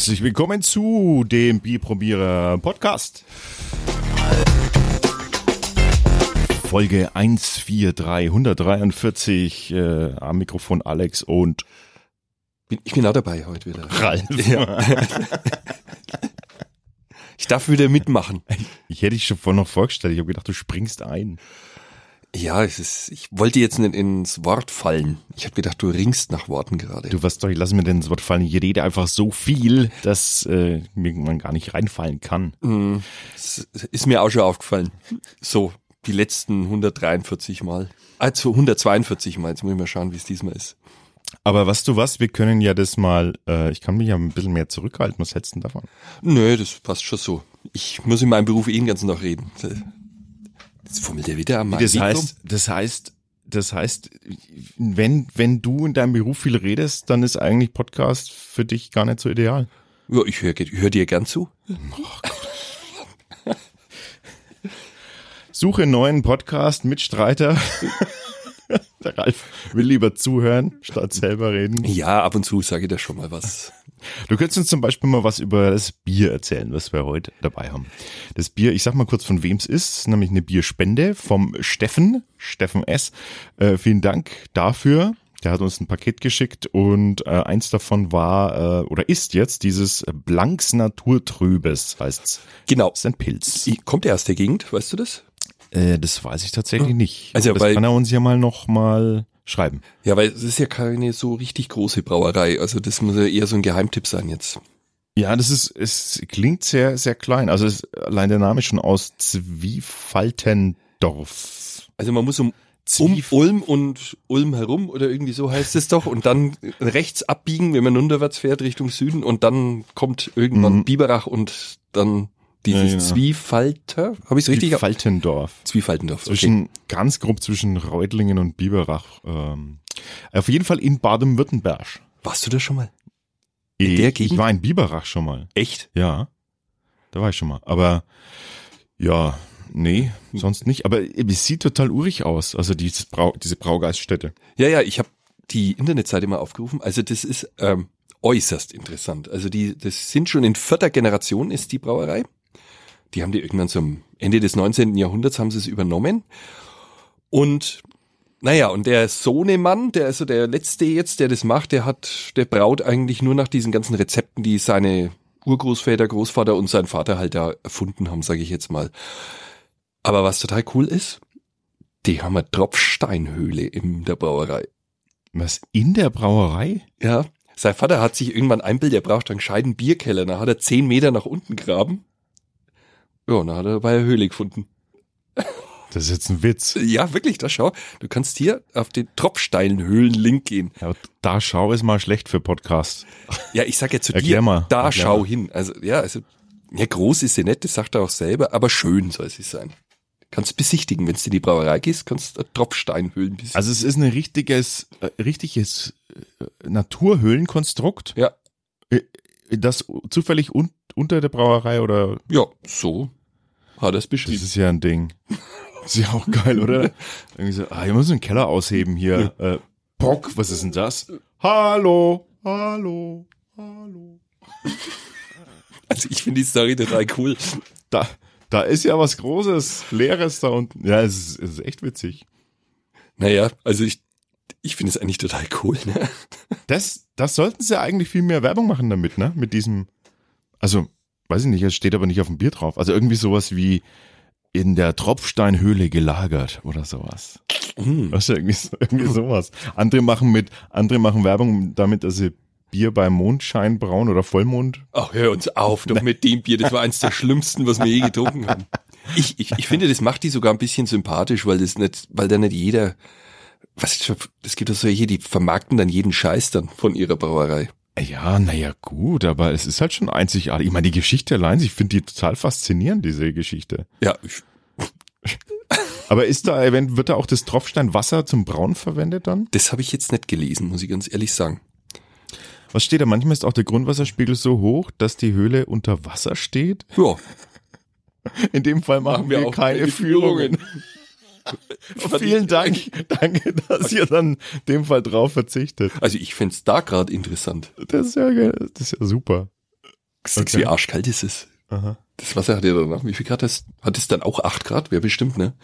Herzlich willkommen zu dem Bierprobierer Podcast. Folge 143, 143, äh, am Mikrofon Alex und Ich bin auch dabei heute wieder. Ralf. Ja. Ich darf wieder mitmachen. Ich hätte dich schon vorhin noch vorgestellt, ich habe gedacht, du springst ein. Ja, es ist, ich wollte jetzt nicht ins Wort fallen. Ich habe gedacht, du ringst nach Worten gerade. Du weißt doch, ich lasse mir denn das Wort fallen. Ich rede einfach so viel, dass äh, mir man gar nicht reinfallen kann. Das ist mir auch schon aufgefallen. So, die letzten 143 Mal. Also 142 Mal. Jetzt muss ich mal schauen, wie es diesmal ist. Aber weißt du was, wir können ja das mal, äh, ich kann mich ja ein bisschen mehr zurückhalten. Was hältst du davon? Nö, das passt schon so. Ich muss in meinem Beruf eh den ganzen Tag reden. Jetzt fummelt er wieder am Das heißt, das heißt, das heißt, wenn, wenn du in deinem Beruf viel redest, dann ist eigentlich Podcast für dich gar nicht so ideal. Ja, ich höre hör dir gern zu. Suche einen neuen Podcast, Mitstreiter. Der Ralf will lieber zuhören, statt selber reden. Ja, ab und zu sage ich da schon mal was. Du könntest uns zum Beispiel mal was über das Bier erzählen, was wir heute dabei haben. Das Bier, ich sag mal kurz, von wem es ist, nämlich eine Bierspende vom Steffen, Steffen S. Äh, vielen Dank dafür. Der hat uns ein Paket geschickt und äh, eins davon war äh, oder ist jetzt dieses Blanks Naturtrübes, heißt's. Genau. Das ist ein Pilz. Kommt er aus der Gegend, weißt du das? Äh, das weiß ich tatsächlich nicht. Also, das weil- kann er uns ja mal noch mal schreiben. Ja, weil es ist ja keine so richtig große Brauerei. Also das muss ja eher so ein Geheimtipp sein jetzt. Ja, das ist, es klingt sehr, sehr klein. Also es, allein der Name ist schon aus Zwiefaltendorf. Also man muss um, um Ulm und Ulm herum oder irgendwie so heißt es doch und dann rechts abbiegen, wenn man runterwärts fährt Richtung Süden und dann kommt irgendwann Mhm. Biberach und dann dieses Ja, genau. Zwiefalter. Habe ich es richtig? Zwiefaltendorf. Zwiefaltendorf. Okay. Zwischen, ganz grob zwischen Reutlingen und Biberach. Ähm, auf jeden Fall in Baden-Württemberg. Warst du da schon mal? Ich, der ich Gegend? war in Biberach schon mal. Echt? Ja, da war ich schon mal. Aber ja, nee, sonst nicht. Aber es sieht total urig aus. Also dieses Brau, diese Braugeiststätte. Ja, ja, ich habe die Internetseite mal aufgerufen. Also das ist ähm, äußerst interessant. Also die, das sind schon in vierter Generation ist die Brauerei. Die haben die irgendwann zum Ende des 19. Jahrhunderts haben sie es übernommen. Und naja, und der Sohnemann, der ist so der letzte jetzt, der das macht, der hat, der braut eigentlich nur nach diesen ganzen Rezepten, die seine Urgroßväter, Großvater und sein Vater halt da erfunden haben, sage ich jetzt mal. Aber was total cool ist, die haben eine Tropfsteinhöhle in der Brauerei. Was, in der Brauerei? Ja. Sein Vater hat sich irgendwann einbildet, er braucht einen gescheiten Bierkeller. Dann hat er zehn Meter nach unten graben. Ja, und dann hat er dabei eine Höhle gefunden. Das ist jetzt ein Witz. Ja, wirklich, da schau. Du kannst hier auf den Tropfsteinhöhlen-Link gehen. Ja, aber da schau ist mal schlecht für Podcast. Ja, ich sag ja zu Erklär dir, mal. da Erklär schau mal. hin. Also, ja, also, ja, groß ist sie nicht, das sagt er auch selber, aber schön soll sie sein. Kannst besichtigen, wenn du in die Brauerei gehst, kannst du Tropfsteinhöhlen besichtigen. Also es ist ein richtiges, äh, richtiges äh, Naturhöhlenkonstrukt, ja, das zufällig un unter der Brauerei oder ja, so hat er es das beschrieben. ist ja ein Ding. Das ist ja auch geil, oder? Irgendwie so, ah, ich muss einen Keller ausheben hier. Äh, Bock, was ist denn das? Hallo, hallo, hallo. Also ich finde die Story total cool. Da, da ist ja was Großes, Leeres da unten. Ja, es ist, es ist echt witzig. Naja, also ich, ich finde es eigentlich total cool. Ne? Das, das sollten sie eigentlich viel mehr Werbung machen damit, ne? Mit diesem, also, weiß ich nicht, es steht aber nicht auf dem Bier drauf. Also irgendwie sowas wie in der Tropfsteinhöhle gelagert oder sowas. Hm. Weißt du, irgendwie, irgendwie sowas. Andere machen mit, andere machen Werbung damit, dass sie Bier bei Mondschein brauen oder Vollmond. Ach, hör uns auf, doch mit dem Bier. Das war eins der schlimmsten, was wir je getrunken haben. Ich, ich, ich finde, das macht die sogar ein bisschen sympathisch, weil das nicht, weil da nicht jeder, was das gibt doch solche, die vermarkten dann jeden Scheiß dann von ihrer Brauerei. Ja, naja, gut, aber es ist halt schon einzigartig. Ich meine, die Geschichte allein, ich finde die total faszinierend, diese Geschichte. Ja, ich, Aber ist da, wird da auch das Tropfsteinwasser zum Brauen verwendet dann? das habe ich jetzt nicht gelesen, muss ich ganz ehrlich sagen. Was steht da? Manchmal ist auch der Grundwasserspiegel so hoch, dass die Höhle unter Wasser steht. Ja, In dem Fall machen, wir, auch keine keine Führungen. Führungen. Vielen Dank. Danke, dass ihr dann in dem Fall drauf verzichtet. also ich find's da gerade interessant. Das ist ja, geil. das ist ja super. Sagst, Okay. wie arschkalt ist es? Aha. Das Wasser hat ja danach, wie viel Grad das? Hat es dann auch acht Grad? Wäre bestimmt, ne?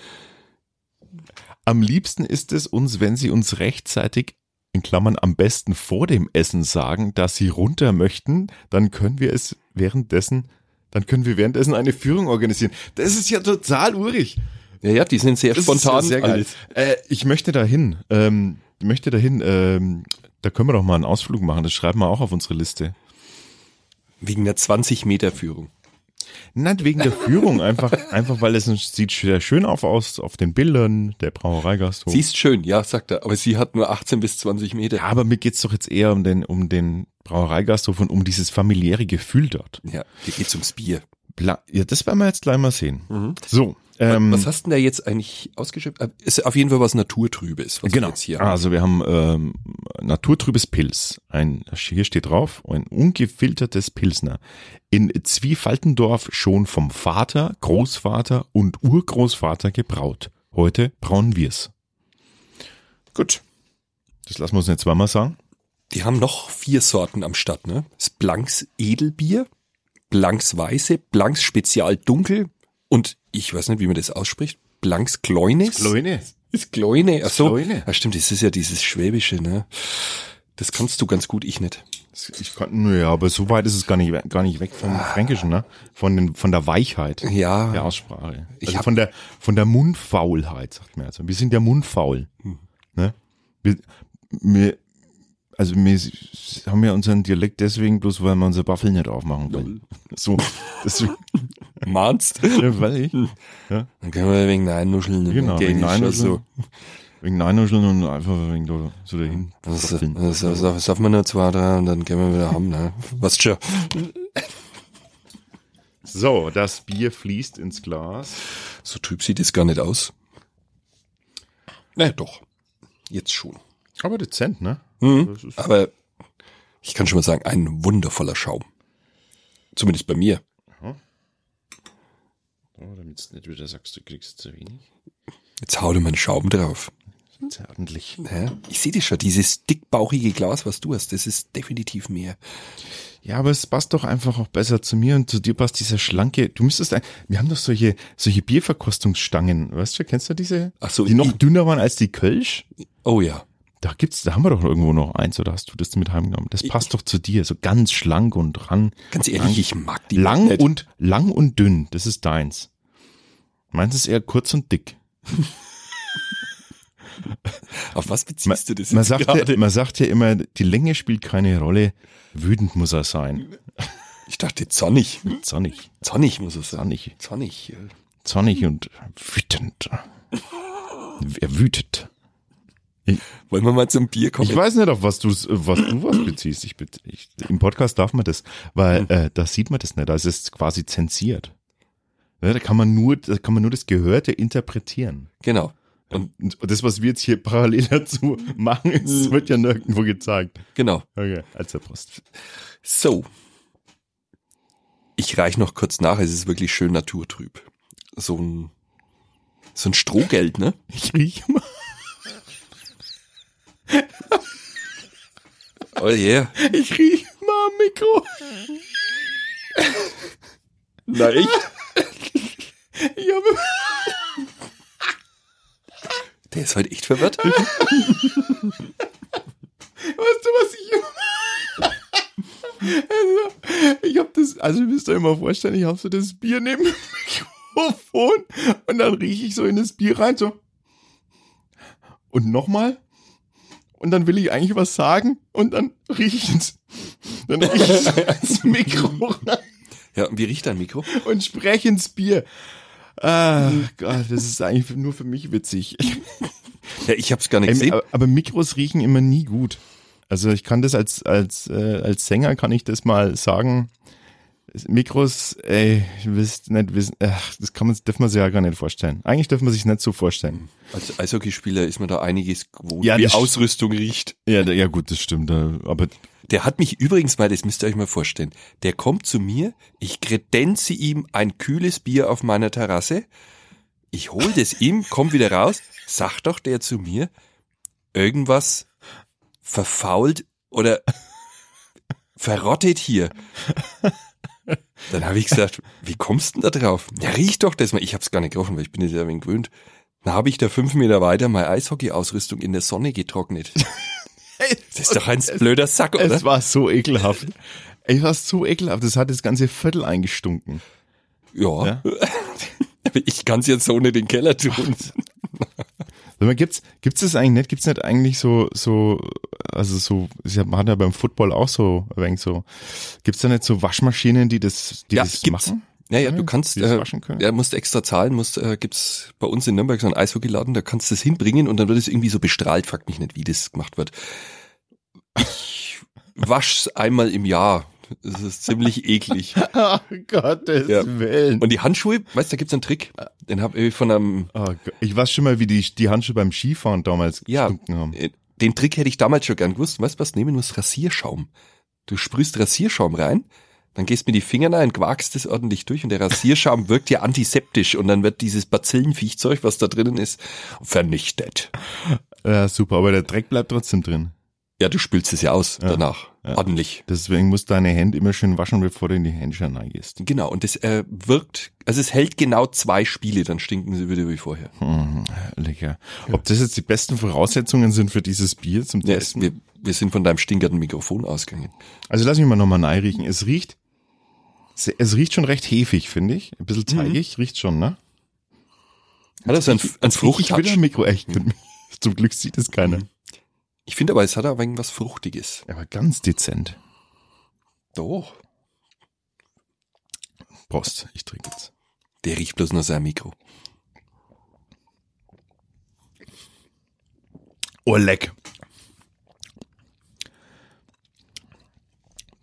Am liebsten ist es uns, wenn Sie uns rechtzeitig in Klammern am besten vor dem Essen sagen, dass Sie runter möchten, dann können wir es währenddessen, dann können wir währenddessen eine Führung organisieren. Das ist ja total urig. Ja, ja, die sind sehr Das spontan. sehr geil. alles. Äh, ich möchte dahin. Ähm, ich möchte dahin. Ähm, da können wir doch mal einen Ausflug machen. Das schreiben wir auch auf unsere Liste. Wegen der 20 Meter Führung. Nicht wegen der Führung, einfach, einfach weil es sieht sehr schön auf aus auf den Bildern der Brauereigasthof. Sie ist schön, ja, sagt er, aber sie hat nur 18 bis 20 Meter. Ja, aber mir geht's doch jetzt eher um den, um den Brauereigasthof und um dieses familiäre Gefühl dort. Ja, hier geht's ums Bier. Bla ja, das werden wir jetzt gleich mal sehen. So, ähm, was hast denn da jetzt eigentlich ausgeschöpft? Äh, Ist auf jeden Fall was Naturtrübes, was genau. wir haben. Also wir haben ähm, naturtrübes Pilz. Ein, hier steht drauf, ein ungefiltertes Pilsner. In Zwiefaltendorf schon vom Vater, Großvater und Urgroßvater gebraut. Heute brauen wir's. Gut. Das lassen wir uns nicht zweimal sagen. Die haben noch vier Sorten am Start, ne? Das Blanks Edelbier, Blanks Weiße, Blanks Spezial Dunkel und ich weiß nicht, wie man das ausspricht. Blanks Kleines. Leute. Ist Kleine. Ach so. Ja, stimmt, das ist ja dieses Schwäbische, ne? Das kannst du ganz gut, ich nicht. Ich kann, ja, aber so weit ist es gar nicht, gar nicht weg vom Fränkischen, ne? Von, den, von der Weichheit Ja. der Aussprache. Ich Also von der, von der Mundfaulheit, sagt man also. Wir sind ja mundfaul. Hm. Ne? Wir, wir, also wir haben ja unseren Dialekt deswegen bloß, weil wir unsere Waffel nicht aufmachen wollen. So, deswegen, Mahnst? ja, weil ich, Dann können wir wegen Neinnuscheln. genau, wegen oder so. Neinnuscheln, wegen Neinnuscheln und einfach wegen da, so dahin. Das, waffeln. das, das, das darf man nur zwei, drei und dann gehen wir wieder haben, ne? Was schon. So, das Bier fließt ins Glas. So trüb sieht es gar nicht aus. Na doch. Jetzt schon. Aber dezent, ne? Mhm. Das Aber ich kann schon mal sagen, ein wundervoller Schaum. Zumindest bei mir. Oh, damit du nicht wieder sagst, du kriegst zu wenig. Jetzt hau dir mal einen Schaum drauf. Sehr ordentlich. Ja, ich sehe das schon, dieses dickbauchige Glas, was du hast, das ist definitiv mehr. Ja, aber es passt doch einfach auch besser zu mir und zu dir passt dieser schlanke. Du müsstest, ein, wir haben doch solche, solche Bierverkostungsstangen, weißt du, kennst du diese? Ach so, die noch dünner waren als die Kölsch. Oh ja. Da gibt's, da haben wir doch irgendwo noch eins oder hast du das mit heimgenommen? Das passt doch zu dir, so ganz schlank und ran. Ganz ehrlich, ich mag die lang nicht. und lang und dünn, das ist deins. Meins ist eher kurz und dick. Auf was beziehst Man, du das man, jetzt sagt ja, man sagt ja immer, die Länge spielt keine Rolle. Wütend muss er sein. Ich dachte zornig. Zornig, Zornig muss es sein. zornig, Zornig. zornig und wütend. Er wütet. Wollen wir mal zum Bier kommen? Ich weiß nicht, auf was du, was du was beziehst. Ich, ich, Im Podcast darf man das, weil Hm. äh, da sieht man das nicht. Da ist es quasi zensiert. Ja, da kann man nur, da kann man nur das Gehörte interpretieren. Genau. Und Und das, was wir jetzt hier parallel dazu machen, Hm. ist, wird ja nirgendwo gezeigt. genau. Okay, als der Post. So. Ich reich noch kurz nach, es ist wirklich schön naturtrüb. So ein, so ein Strohgeld, ne? Ich rieche mal. Oh yeah. Ich rieche mal am Mikro. Na echt? Ich habe Der ist heute echt verwirrt. Weißt du, was ich also, ich habe das, also ihr müsst euch mal vorstellen, ich habe so das Bier neben dem Mikrofon und dann rieche ich so in das Bier rein, so. Und nochmal. Und dann will ich eigentlich was sagen und dann rieche ich ins, dann rieche ich ins Mikro rein Ja, und wie riecht dein Mikro? und spreche ins Bier. Ah, Gott, das ist eigentlich nur für mich witzig. Ja, ich hab's gar nicht Ey, gesehen. aber, aber Mikros riechen immer nie gut. Also ich kann das als als äh, als Sänger kann ich das mal sagen. Mikros, ey, ich wisst nicht wissen, ach, das kann man, darf man sich ja gar nicht vorstellen. Eigentlich darf man sich nicht so vorstellen. Als Eishockeyspieler ist man da einiges gewohnt, Ja, wie Ausrüstung riecht. Ja, ja gut, das stimmt. äh, Aber Der hat mich übrigens mal, das müsst ihr euch mal vorstellen, der kommt zu mir, ich kredenze ihm ein kühles Bier auf meiner Terrasse, ich hol das ihm, komm wieder raus, sagt doch der zu mir, irgendwas verfault oder verrottet hier. Dann habe ich gesagt, wie kommst du denn da drauf? Ja, riech doch das mal. Ich hab's gar nicht gerochen, weil ich bin jetzt ja ein wenig gewöhnt. Dann habe ich da fünf Meter weiter meine Eishockey-Ausrüstung in der Sonne getrocknet. Das ist doch ein blöder Sack, oder? Es war so ekelhaft. Es war so ekelhaft. Das hat das ganze Viertel eingestunken. Ja. Ja? Ich kann's jetzt so ohne den Keller tun. Sag mal, gibt's, gibt's das eigentlich nicht? Gibt's nicht eigentlich so, so, also so, man hat ja beim Football auch so, ein wenig so, gibt's da nicht so Waschmaschinen, die das, die Ja, das gibt's. machen? Ja, ja, du kannst, äh, waschen können. ja, musst extra zahlen, musst, äh, gibt's bei uns in Nürnberg so einen Eishockeyladen, da kannst du das hinbringen und dann wird es irgendwie so bestrahlt, fragt mich nicht, wie das gemacht wird. Ich wasch's einmal im Jahr. Das ist ziemlich eklig. Oh Gottes Ja. Willen. Und die Handschuhe, weißt du, da gibt's einen Trick. Den hab ich von einem, Oh. Ich weiß schon mal, wie die, die Handschuhe beim Skifahren damals ja, gestunken haben. äh, den Trick hätte ich damals schon gern gewusst. Weißt du was, nehmen muss Rasierschaum. Du sprühst Rasierschaum rein, dann gehst mit die Finger rein, quakst es ordentlich durch und der Rasierschaum wirkt ja antiseptisch und dann wird dieses Bazillenviechzeug, was da drinnen ist, vernichtet. Ja, super, aber der Dreck bleibt trotzdem drin. Ja, du spülst es ja aus Ja. danach. Ja. Ordentlich. Deswegen musst du deine Hände immer schön waschen, bevor du in die Händchen reingehst. Genau, und das äh, wirkt, also es hält genau zwei Spiele, dann stinken sie wieder wie vorher. Mhm, lecker. Ob das jetzt die besten Voraussetzungen sind für dieses Bier zum Ja, Testen? wir, wir sind von deinem stinkernden Mikrofon ausgegangen. Also lass mich mal nochmal riechen. Es riecht, es riecht schon recht hefig, finde ich. Ein bisschen teigig, riecht schon, ne? Hat das ein, ein Ich will Fruchttouch? ein Mikro, echt. Zum Glück sieht es keiner. Ich finde aber, es hat aber irgendwas Fruchtiges. Aber ganz dezent. Doch. Prost, ich trinke jetzt. Der riecht bloß nach seinem Mikro. Oh, leck.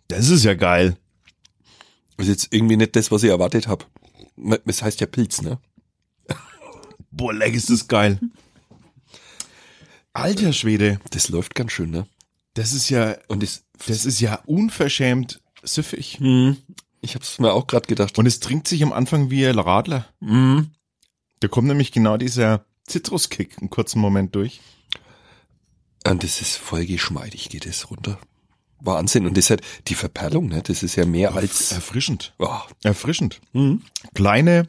Das ist ja geil. Ist jetzt irgendwie nicht das, was ich erwartet habe. Es heißt ja Pilz, ne? Boah, leck, ist das geil. Alter Schwede, Das läuft ganz schön, ne? das ist ja, Und das, das ist ja unverschämt süffig. hm, ich hab's mir auch gerade gedacht. Und es trinkt sich am Anfang wie ein Radler. Hm, Da kommt nämlich genau dieser Zitruskick einen kurzen Moment durch. und das ist voll geschmeidig, geht es runter. Wahnsinn. Und das hat die Verperlung, ne? Das ist ja mehr als. Erfrischend. Oh, Erfrischend. hm. Kleine,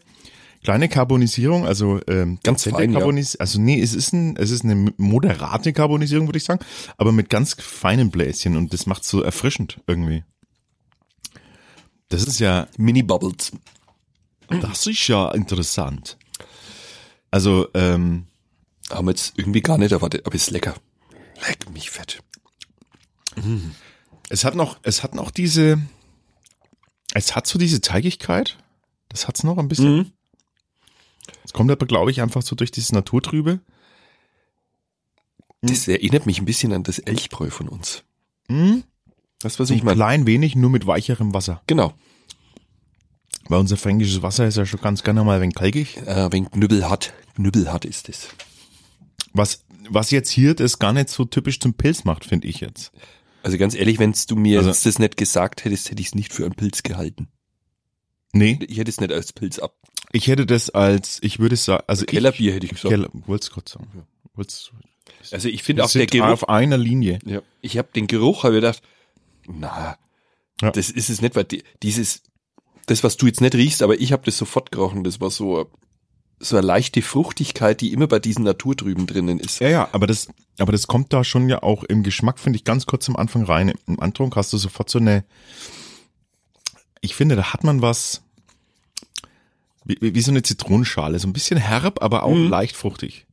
kleine Karbonisierung, also ähm, Ganz dezente fein, ja. Also nee, es ist ein, es ist eine moderate Karbonisierung, würde ich sagen, aber mit ganz feinen Bläschen und das macht so erfrischend irgendwie. Das ist ja, Mini-Bubbles. das ist ja interessant. Also, ähm, Haben wir jetzt irgendwie gar nicht erwartet, aber ist lecker. Leck mich fett. es hat noch, es hat noch diese, es hat so diese Teigigkeit. Das hat's noch ein bisschen. Mhm. Es kommt aber, glaube ich, einfach so durch dieses Naturtrübe. Das erinnert mich ein bisschen an das Elchbräu von uns. Mhm. Das, was ich ein meine. klein wenig, nur mit weicherem Wasser. Genau. Weil unser fränkisches Wasser ist ja schon ganz gerne mal ein wenig kalkig. Äh, wenn Knüppel hat. Knüppel hat ist es. Was, was jetzt hier das gar nicht so typisch zum Pilz macht, finde ich jetzt. Also ganz ehrlich, wenn du mir Also- jetzt das nicht gesagt hättest, hätte ich es nicht für einen Pilz gehalten. Nee, Ich hätte es nicht als Pilz ab. Ich hätte das als, ich würde sagen, also Kellerbier hätte ich gesagt. Keller, wollt's kurz sagen. Wollt's, Also ich finde auch der Geruch. auf einer Linie. Ja. Ich habe den Geruch, habe gedacht, na, Ja. das ist es nicht, weil die, dieses, das, was du jetzt nicht riechst, aber ich habe das sofort gerochen. Das war so, so eine leichte Fruchtigkeit, die immer bei diesen Naturtrüben drinnen ist. Ja, ja, aber das, aber das kommt da schon ja auch im Geschmack, finde ich, ganz kurz am Anfang rein. Im Antrunk hast du sofort so eine, ich finde, da hat man was, wie, wie so eine Zitronenschale, so ein bisschen herb, aber auch Mhm. leicht fruchtig.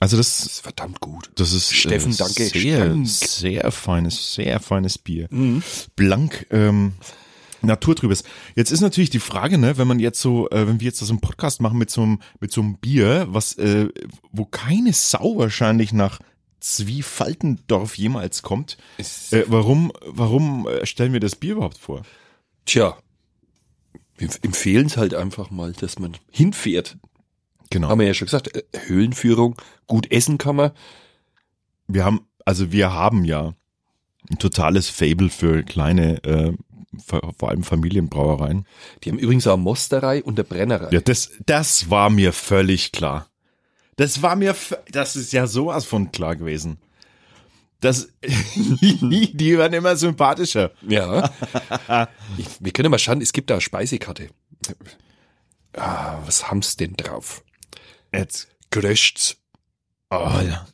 Also das, Das ist verdammt gut. Das ist Steffen, äh, danke. Sehr, Stank. sehr feines, sehr feines Bier. Mhm. Blank, ähm, naturtrübes. Jetzt ist natürlich die Frage, ne, wenn man jetzt so, äh, wenn wir jetzt so einen Podcast machen mit so einem, mit so einem Bier, was, äh, wo keine Sau wahrscheinlich nach Zwiefaltendorf jemals kommt, äh, warum, warum äh, stellen wir das Bier überhaupt vor? tja, wir empfehlen es halt einfach mal, dass man hinfährt. Genau. Haben wir ja schon gesagt, äh, Höhlenführung, gut essen kann man. Wir haben, also wir haben ja ein totales Fable für kleine, äh, vor allem Familienbrauereien. Die haben übrigens auch eine Mosterei und eine Brennerei. Ja, das, das war mir völlig klar. Das war mir, das ist ja sowas von klar gewesen. Das, die werden immer sympathischer. Ja. ich, wir können mal schauen, es gibt da eine Speisekarte. Ah, was haben's denn drauf? Jetzt. Gröscht's, Oh, ja.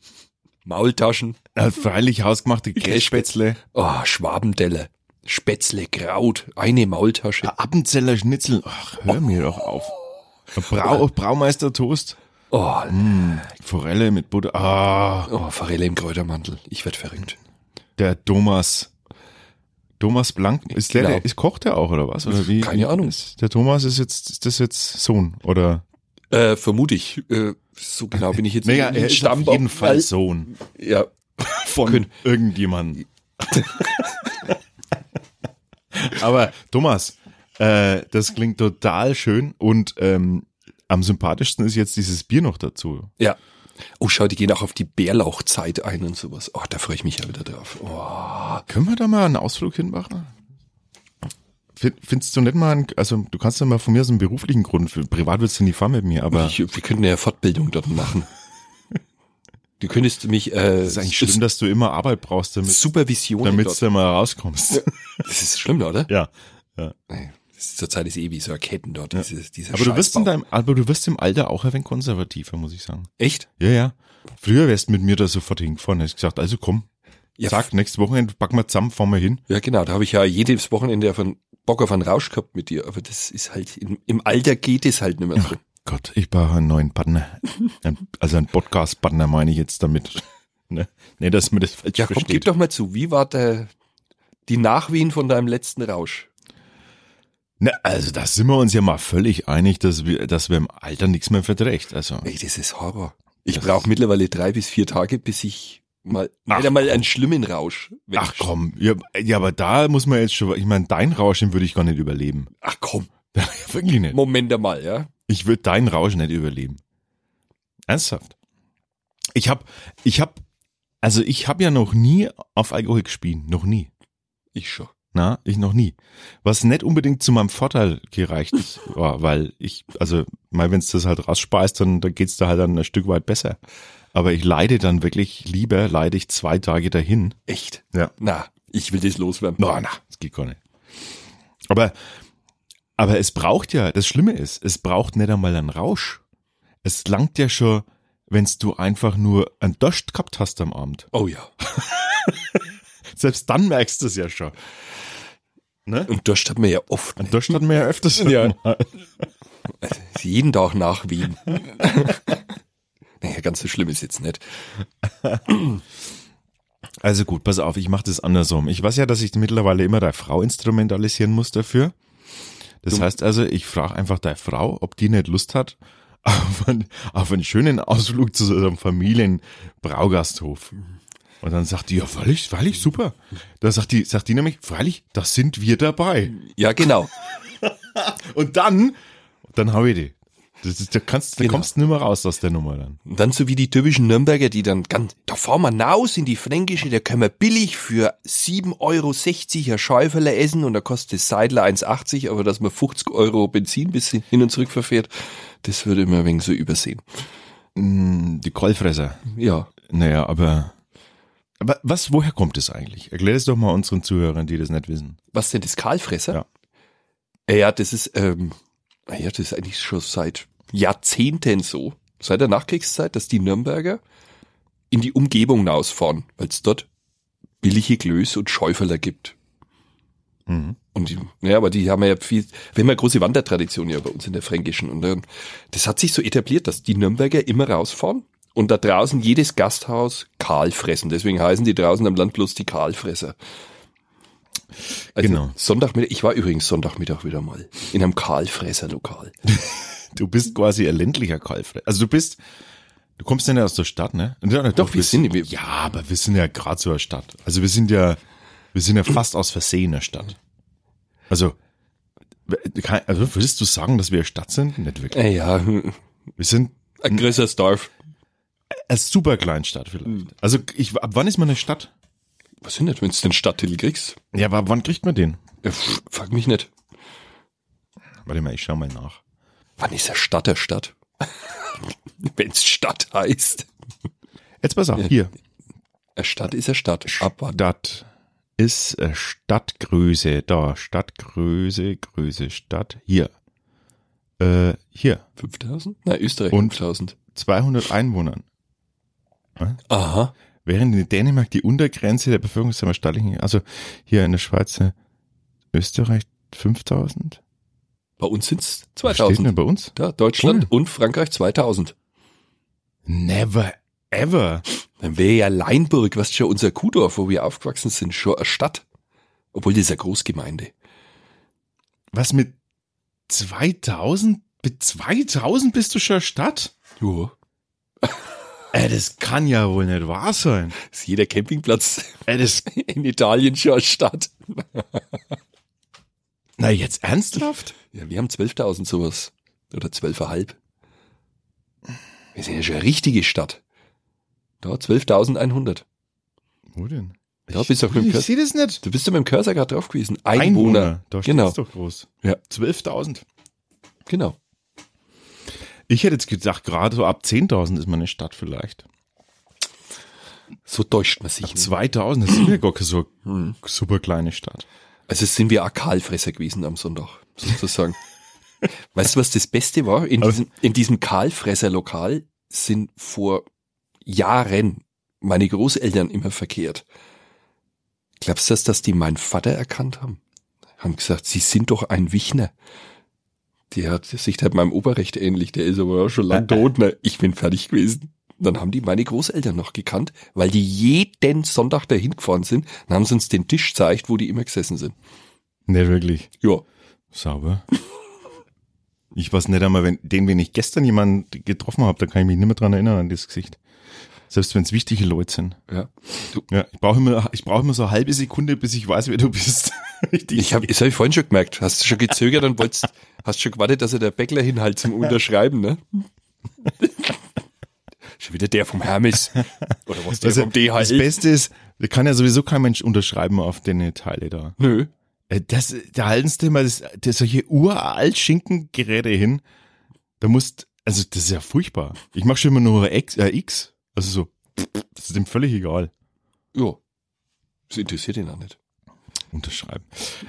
Maultaschen, Ja, Freilich hausgemachte Kässpätzle. oh, Schwabendelle, Spätzle, Kraut, eine Maultasche. Appenzeller Schnitzel. Ach, hör mir doch auf. Brau, Braumeister Toast. Oh, Forelle mit Butter. Ah, oh, Forelle im Kräutermantel. Ich werd verrückt. der Thomas. Thomas Blank. Ist der, der ist, kocht der auch, oder was? Oder wie? Keine Ahnung. Ist, der Thomas ist jetzt, ist das jetzt Sohn, oder? Äh, vermute ich. Äh, so genau bin ich jetzt Naja, nicht er ist auf jeden Fall Sohn Ja, von Können- irgendjemandem. Aber Thomas, äh, das klingt total schön und ähm, am sympathischsten ist jetzt dieses Bier noch dazu. ja. Oh, schau, die gehen auch auf die Bärlauchzeit ein und sowas. Oh, da freue ich mich ja wieder drauf. Oh. Können wir da mal einen Ausflug hinmachen? Fin- Findest du nicht mal, einen, also du kannst ja mal von mir aus einen beruflichen Grund, für, privat willst du nie fahren mit mir, aber Ich, wir könnten ja Fortbildung dort machen. Du könntest mich äh, es ist eigentlich schlimm, dass du immer Arbeit brauchst, damit, Supervision damit du mal rauskommst. Das ist schlimm, oder? Ja. Nee, Das ist zurzeit ist eh wie so Ketten dort. Diese, diese Aber du wirst in deinem, aber du wirst im Alter auch ein wenig konservativer, muss ich sagen. Echt? Ja, ja. Früher wärst du mit mir da sofort hingefahren, hättest gesagt, also komm, Ja, sag, nächstes Wochenende packen wir zusammen, fahren wir hin. Ja, genau. Da habe ich ja jedes Wochenende auf einen Bock auf einen Rausch gehabt mit dir. Aber das ist halt, im, im Alter geht es halt nicht mehr so. Gott, ich brauche einen neuen Partner. Also einen Podcast-Partner meine ich jetzt damit. Ne? Nee, dass mir das falsch Ja, komm, gib doch mal zu. Wie war der, die Nachwehen von deinem letzten Rausch? Ne, also da sind wir uns ja mal völlig einig, dass wir, dass wir im Alter nichts mehr verträgt. Also Ey, das ist Horror. Ich brauche mittlerweile drei bis vier Tage, bis ich mal, Ach, einmal einen schlimmen Rausch. ach komm, ja, ja, aber da muss man jetzt schon, ich meine, dein Rauschen würde ich gar nicht überleben. Ach komm, Wirklich nicht. Moment einmal, ja. Ich würde deinen Rausch nicht überleben. Ernsthaft. Ich hab, ich hab, also ich habe ja noch nie auf Alkohol gespielt, noch nie. Ich schon. Na, ich noch nie. Was nicht unbedingt zu meinem Vorteil gereicht war, weil ich, also mal wenn es das halt rausspeist, dann, dann geht's da halt dann ein Stück weit besser. Aber ich leide dann wirklich lieber, leide ich zwei Tage dahin. Echt? Ja. Na, ich will das loswerden. Na, na, das geht gar nicht. Aber, aber es braucht ja, das Schlimme ist, es braucht nicht einmal einen Rausch. Es langt ja schon, wenn's du einfach nur einen Durst gehabt hast am Abend. Oh ja. Selbst dann merkst du es ja schon. Ne? Und Durst hat man ja oft. Einen Durst hatten wir ja öfters. Ja. mal. Jeden Tag nachwehen. naja, ganz so schlimm ist jetzt nicht. Also gut, pass auf, ich mache das andersrum. Ich weiß ja, dass ich mittlerweile immer deine Frau instrumentalisieren muss dafür. Das Du- heißt also, ich frage einfach deine Frau, ob die nicht Lust hat auf einen, auf einen schönen Ausflug zu so einem Familienbraugasthof. Und dann sagt die, ja, freilich, freilich, super. Da sagt die, sagt die nämlich, freilich, da sind wir dabei. Ja, genau. Und dann, dann hau ich die. Das ist, da kannst, da Genau. kommst du nicht mehr raus aus der Nummer dann. Und dann so wie die typischen Nürnberger, die dann ganz, da fahren wir raus in die Fränkische, da können wir billig für 7,60 Euro ein Schäuferle essen und da kostet das Seidler 1,80, aber dass man 50 Euro Benzin bis hin und zurück verfährt, das würde man ein wenig so übersehen. Mm, Die Kohlfresser. Ja. Naja, aber, aber was, woher kommt es eigentlich? Erklär es doch mal unseren Zuhörern, die das nicht wissen. Was denn das Kahlfresser? Ja. Ja, das ist, ähm, ja, das ist eigentlich schon seit Jahrzehnten so, seit der Nachkriegszeit, dass die Nürnberger in die Umgebung hinausfahren, weil es dort billige Glöß und Schäuferler gibt. Mhm. Und die, ja, aber die haben ja viel, wir haben ja große Wandertradition ja bei uns in der Fränkischen. Und das hat sich so etabliert, dass die Nürnberger immer rausfahren und da draußen jedes Gasthaus kahl fressen. Deswegen heißen die draußen am Land bloß die Kahlfresser. Also Genau. Sonntagmittag, ich war übrigens Sonntagmittag wieder mal in einem Kahlfresserlokal. Du bist quasi ein ländlicher Kohlfresser. Also du bist, du kommst ja nicht aus der Stadt, ne? Ja, Doch, wir bist- sind- wir- ja, aber wir sind ja gerade so eine Stadt. Also wir sind ja, wir sind ja fast aus Versehen eine Stadt. Also, also würdest du sagen, dass wir eine Stadt sind? Nicht wirklich. Äh, ja, ein Wir sind größeres Dorf. Eine super Kleinstadt vielleicht. Also ich, ab wann ist man eine Stadt? Was sind das, wenn du den Stadttitel kriegst? Ja, aber ab wann kriegt man den? Ja, pff, frag mich nicht. Warte mal, ich schau mal nach. Wann ist der Stadt der Stadt? Wenn's Stadt heißt. Jetzt pass auf, hier. Eine Stadt ist eine Stadt. Stadt ist Stadtgröße. Da, Stadtgröße, Größe, Stadt. Hier. Äh, hier. 5000? Nein, Österreich Und? 5000. 200 Einwohnern. Aha. Während in Dänemark die Untergrenze der Bevölkerungszahl staatlichen, also hier in der Schweiz, äh, Österreich 5000? Bei uns sind's Was steht denn 2000. bei uns? Da, Deutschland Cool. und Frankreich 2000. Never ever. Dann wäre ja Leinburg, was schon unser Kuhdorf, wo wir aufgewachsen sind, schon eine Stadt. Obwohl das ist eine Großgemeinde. Was mit 2000? Mit 2000 bist du schon Stadt? Ja. Ey, das kann ja wohl nicht wahr sein. Ist jeder Campingplatz Ey, das, in Italien schon eine Stadt. na jetzt ernsthaft? Ja, wir haben 12.000 sowas. Oder 12,5. Wir sind ja schon eine richtige Stadt. Da, 12.100. Wo denn? Ja, bist ich Kurs- sehe das nicht. Du bist ja mit dem Cursor gerade drauf gewesen. Einwohner. Da steht Genau. doch groß. Ja. 12.000. Genau. Ich hätte jetzt gedacht, gerade so ab 10.000 ist man eine Stadt vielleicht. So täuscht man sich. Ab ne? 2.000 das ist ja gar keine so Hm. super kleine Stadt. Also sind wir auch Kahlfresser gewesen am Sonntag, sozusagen. weißt du, was das Beste war? In Aber- diesem, in diesem Kahlfresser-Lokal sind vor Jahren meine Großeltern immer verkehrt. Glaubst du, das, dass die meinen Vater erkannt haben? Haben gesagt, sie sind doch ein Wichner. Der hat sich halt meinem Oberrecht ähnlich, der ist aber auch schon lang tot, ne? Ich bin fertig gewesen. Dann haben die meine Großeltern noch gekannt, weil die jeden Sonntag dahin gefahren sind. Dann haben sie uns den Tisch gezeigt, wo die immer gesessen sind. Nicht wirklich. Ja. Sauber. Ich weiß nicht einmal, wenn, den, wenn ich gestern jemanden getroffen habe, da kann ich mich nicht mehr dran erinnern an das Gesicht. Selbst wenn es wichtige Leute sind. Ja. Ja, ich brauche immer, ich brauche immer so eine halbe Sekunde, bis ich weiß, wer du bist. Ich habe das hab ich vorhin schon gemerkt. Hast du schon gezögert und wolltest, hast schon gewartet, dass er der Bäckler hinhalt zum Unterschreiben, ne? schon wieder der vom Hermes. Oder was der Also, vom das DHL? Beste ist, da kann ja sowieso kein Mensch unterschreiben auf den Teile da. Nö. Äh, Das, da halten sie immer das, das solche uralt Schinkengeräte hin. Da musst, also das ist ja furchtbar. Ich mache schon immer nur X, äh, X. Also so, das ist dem völlig egal. Ja. Das interessiert ihn auch nicht. Unterschreiben.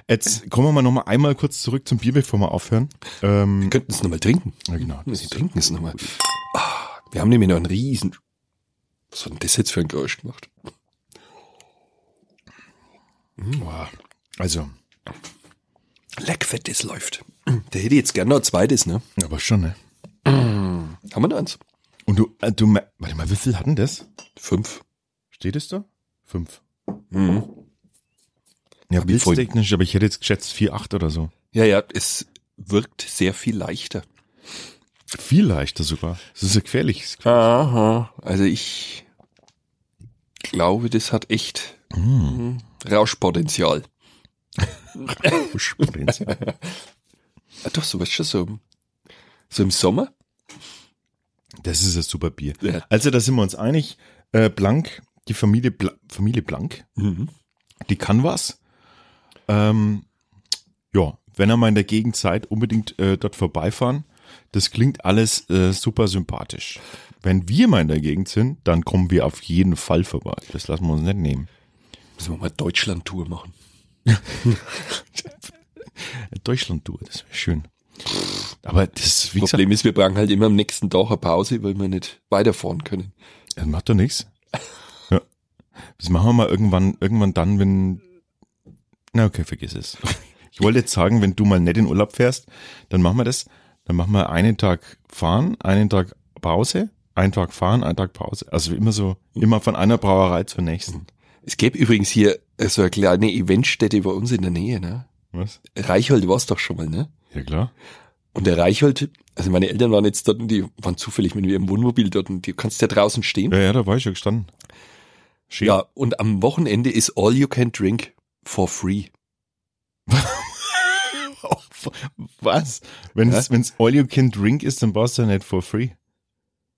Jetzt kommen wir mal nochmal einmal kurz zurück zum Bier, bevor wir aufhören. Ähm, Wir könnten es nochmal trinken. ja, genau. Wir trinken es nochmal. Ah, wir haben nämlich noch einen riesen... Was hat denn das jetzt für ein Geräusch gemacht? Boah. Also, Leckfett, das läuft. Der hätte jetzt gerne noch ein zweites, ne? aber schon, ne? Haben wir noch eins? Und du, äh, du, warte mal, wie viel hatten das? Fünf. Steht es da? Fünf. Mhm. Ja, bildtechnisch, aber ich hätte jetzt geschätzt vier, acht oder so. Ja, ja, es wirkt sehr viel leichter. Viel leichter sogar. Das ist ja gefährlich. Aha. Also ich glaube, das hat echt Mm. Rauschpotenzial. Potenzial. Ah, doch, so was schon so, so im Sommer. Das ist ein super Bier. Ja. Also da sind wir uns einig. Äh, Blank, die Familie, Bla Familie Blank, Mhm. die kann was. Ähm, ja, wenn ihr mal in der Gegend seid, unbedingt äh, dort vorbeifahren. Das klingt alles äh, super sympathisch. Wenn wir mal in der Gegend sind, dann kommen wir auf jeden Fall vorbei. Das lassen wir uns nicht nehmen. Müssen wir mal Deutschland-Tour machen. Deutschland-Tour, das wäre schön. Aber das, wie gesagt, Problem ist, wir brauchen halt immer am nächsten Tag eine Pause, weil wir nicht weiterfahren können. das macht doch nichts. Ja. Das machen wir mal irgendwann, irgendwann dann, wenn, na okay, vergiss es. Ich wollte jetzt sagen, wenn du mal nicht in Urlaub fährst, dann machen wir das. Dann machen wir einen Tag fahren, einen Tag Pause, einen Tag fahren, einen Tag Pause. Also immer so, immer von einer Brauerei zur nächsten. Es gäbe übrigens hier äh, so eine kleine Eventstätte bei uns in der Nähe, ne? Was? Reichhold war's doch schon mal, ne? Ja klar. Und der Reichhold, also meine Eltern waren jetzt dort und die waren zufällig mit ihrem Wohnmobil dort und die kannst ja draußen stehen. Ja, ja, da war ich schon gestanden. Schön. Ja, und am Wochenende ist all you can drink for free. Was? Wenn es, wenn's all you can drink ist, dann brauchst du ja nicht for free.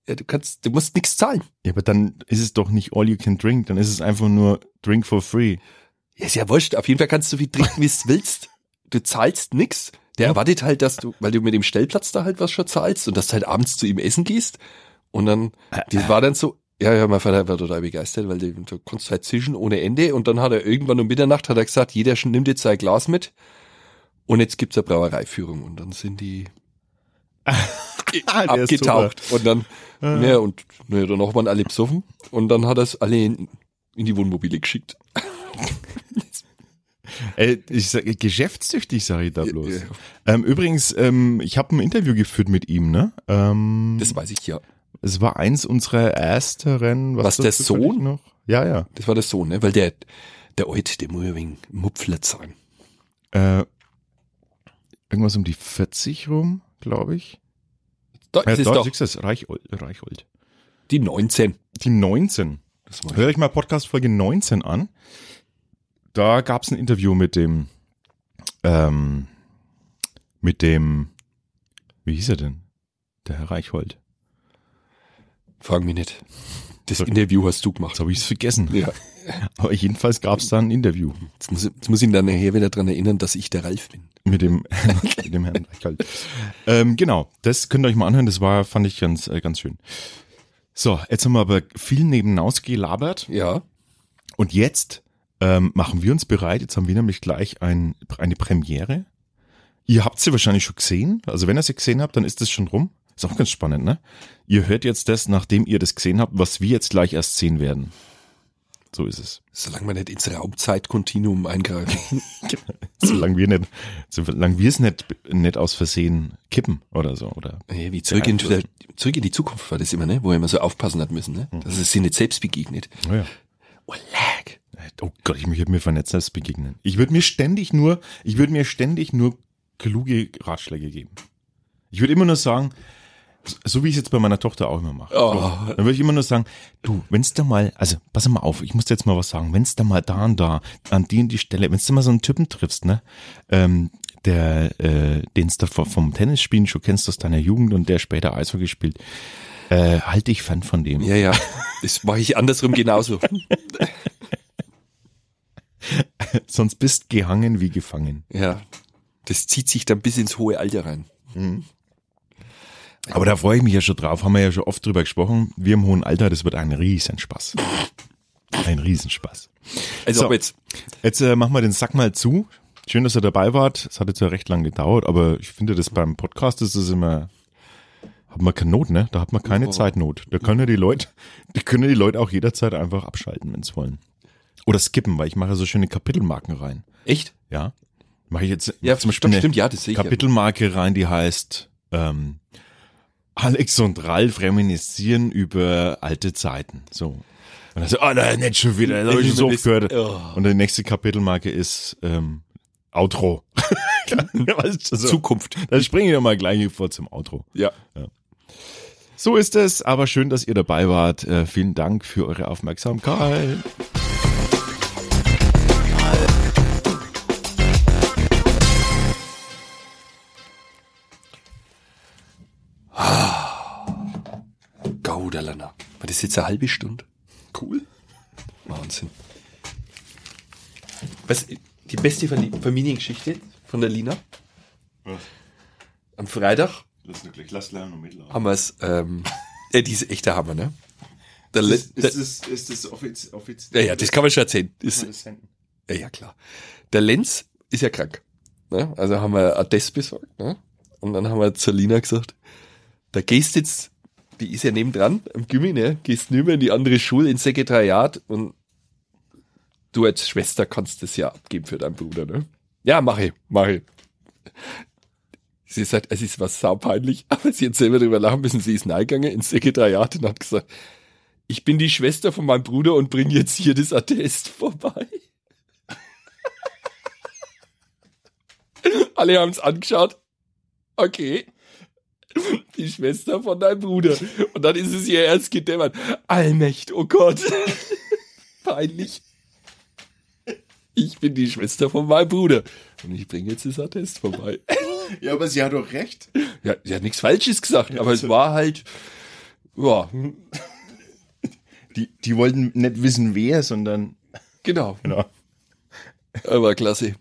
Ja, du kannst, du musst nichts zahlen. Ja, aber dann ist es doch nicht all you can drink, dann ist es einfach nur drink for free. Ja, ist ja wurscht. Auf jeden Fall kannst du so viel trinken, wie du willst. Du zahlst nix. Der erwartet halt, dass du, weil du mit dem Stellplatz da halt was schon zahlst und dass du halt abends zu ihm essen gehst. Und dann, das war dann so, Ja, ja, mein Vater war total begeistert, weil du, du konntest halt zischen ohne Ende. Und dann hat er irgendwann um Mitternacht hat er gesagt, jeder nimmt jetzt sein Glas mit. Und jetzt gibt's eine Brauereiführung. Und dann sind die Ah, abgetaucht. und dann, ja, und naja, dann noch mal alle besoffen. Und dann hat er es alle in, in die Wohnmobile geschickt. Äh, ich sag, geschäftstüchtig sage ich da bloß. Ja. Ähm, übrigens, ähm, ich habe ein Interview geführt mit ihm, ne? Ähm, Das weiß ich ja. es war eins unserer ersteren. Was, der das zufällig Sohn? Noch? Ja, ja. Das war der Sohn, ne? Weil der, der Alte, der muss ja wegen Mupflet sein. Äh, irgendwas um die 40 rum, glaube ich. Da Ja, ist da doch es, Reichold, Reichold. die 19. Die 19. Das war Hört euch mal Podcast Folge 19 an. Da gab es ein Interview mit dem, ähm, mit dem, wie hieß er denn? Der Herr Reichhold. Frag mich nicht. Das So. Interview hast du gemacht. Jetzt habe ich es vergessen. Ja. Aber jedenfalls gab es da ein Interview Jetzt muss, ich- jetzt muss ich ihn dann nachher wieder dran erinnern, dass ich der Ralf bin. mit dem, mit dem Herrn Reichhold. Ähm, genau, das könnt ihr euch mal anhören. Das war, fand ich ganz, äh, ganz schön. So, jetzt haben wir aber viel nebenaus gelabert. Ja. Und jetzt ähm, machen wir uns bereit. Jetzt haben wir nämlich gleich ein, eine Premiere. Ihr habt sie wahrscheinlich schon gesehen. Also wenn ihr sie gesehen habt, dann ist das schon rum. Ist auch ganz spannend, ne? Ihr hört jetzt das, nachdem ihr das gesehen habt, was wir jetzt gleich erst sehen werden. So ist es. Solange wir nicht ins Raumzeitkontinuum eingreifen. Solange wir nicht, solange wir es nicht, nicht aus Versehen kippen oder so, oder? Ja, wie zurück in, zurück in die Zukunft war das immer, ne? Wo wir immer so aufpassen hat müssen, ne? Dass es sich nicht selbst begegnet. Naja. Oh, lag. Oh Gott, ich würde mir von jetzt selbst begegnen. Ich würde mir ständig nur, ich würde mir ständig nur kluge Ratschläge geben. Ich würde immer nur sagen, so wie ich es jetzt bei meiner Tochter auch immer mache. Oh. Dann würde ich immer nur sagen, du, wenn's da mal, also pass mal auf, ich muss dir jetzt mal was sagen, wenn's da mal da und da, an die und die Stelle, wenn's da mal so einen Typen triffst, ne, ähm, der, äh, den du vom, vom Tennisspielen schon kennst aus deiner Jugend und der später Eishockey spielt, äh, halt dich fern von dem. Ja, ja. Das mache ich andersrum genauso. Sonst bist gehangen wie gefangen. Ja. Das zieht sich dann bis ins hohe Alter rein. Aber da freue ich mich ja schon drauf, haben wir ja schon oft drüber gesprochen. Wir im hohen Alter, das wird ein Riesenspaß. Ein Riesenspaß. Also So. jetzt, Jetzt äh, machen wir den Sack mal zu. Schön, dass ihr dabei wart. Es hat jetzt ja recht lang gedauert, aber ich finde, das beim Podcast ist es immer, hat man keine Not, ne? Da hat man keine Oh. Zeitnot. Da können ja die Leute, die können ja die Leute auch jederzeit einfach abschalten, wenn sie wollen. Oder skippen, weil ich mache so schöne Kapitelmarken rein. echt? Ja. Mache ich jetzt Ja, zum Beispiel stimmt, ja, das sehe ich ja. Kapitelmarke rein, die heißt ähm, Alex und Ralf reminiszieren über alte Zeiten. So. Und dann so, oh nein, nicht schon wieder, das habe ich so oft gehört. Oh. Und die nächste Kapitelmarke ist ähm, Outro. weißt du, so. Zukunft. Dann springe ich doch mal gleich vor zum Outro. Ja. So ist es, aber schön, dass ihr dabei wart. Äh, vielen Dank für eure Aufmerksamkeit. Das jetzt eine halbe Stunde? Cool. Wahnsinn. Was, die beste Familiengeschichte von der Lina? Am Freitag Lass, nur gleich, lass lernen und mitlaufen. haben wir es, ähm, ja, die ist echt der Hammer, ne? Der, Ist, der, ist, das, ist das offiziell? Offiz ja, ja, das kann man schon erzählen. Senden? ja, ja, klar. Der Lenz ist ja krank. Ne? Also haben wir ein Test besorgt. Ne? Und dann haben wir zur Lina gesagt, da gehst jetzt, die ist ja nebendran am Gimmi, ne? gehst nüber in die andere Schule ins Sekretariat und du als Schwester kannst das ja abgeben für deinen Bruder. Ne? Ja, mach ich, mach ich. Sie sagt, es ist was saupeinlich, aber sie hat selber drüber lachen müssen. Sie ist reingegangen ins Sekretariat und hat gesagt, ich bin die Schwester von meinem Bruder und bringe jetzt hier das Attest vorbei. Alle haben es angeschaut. Okay. Die Schwester von deinem Bruder. Und dann ist es ihr erst gedämmert. Allmächt, oh Gott. Peinlich. Ich bin die Schwester von meinem Bruder. Und ich bringe jetzt das Attest vorbei. Ja, aber sie hat doch recht. Ja, sie hat nichts Falsches gesagt, aber es war halt, ja, Die, die wollten nicht wissen, wer, sondern genau. genau. Aber klasse.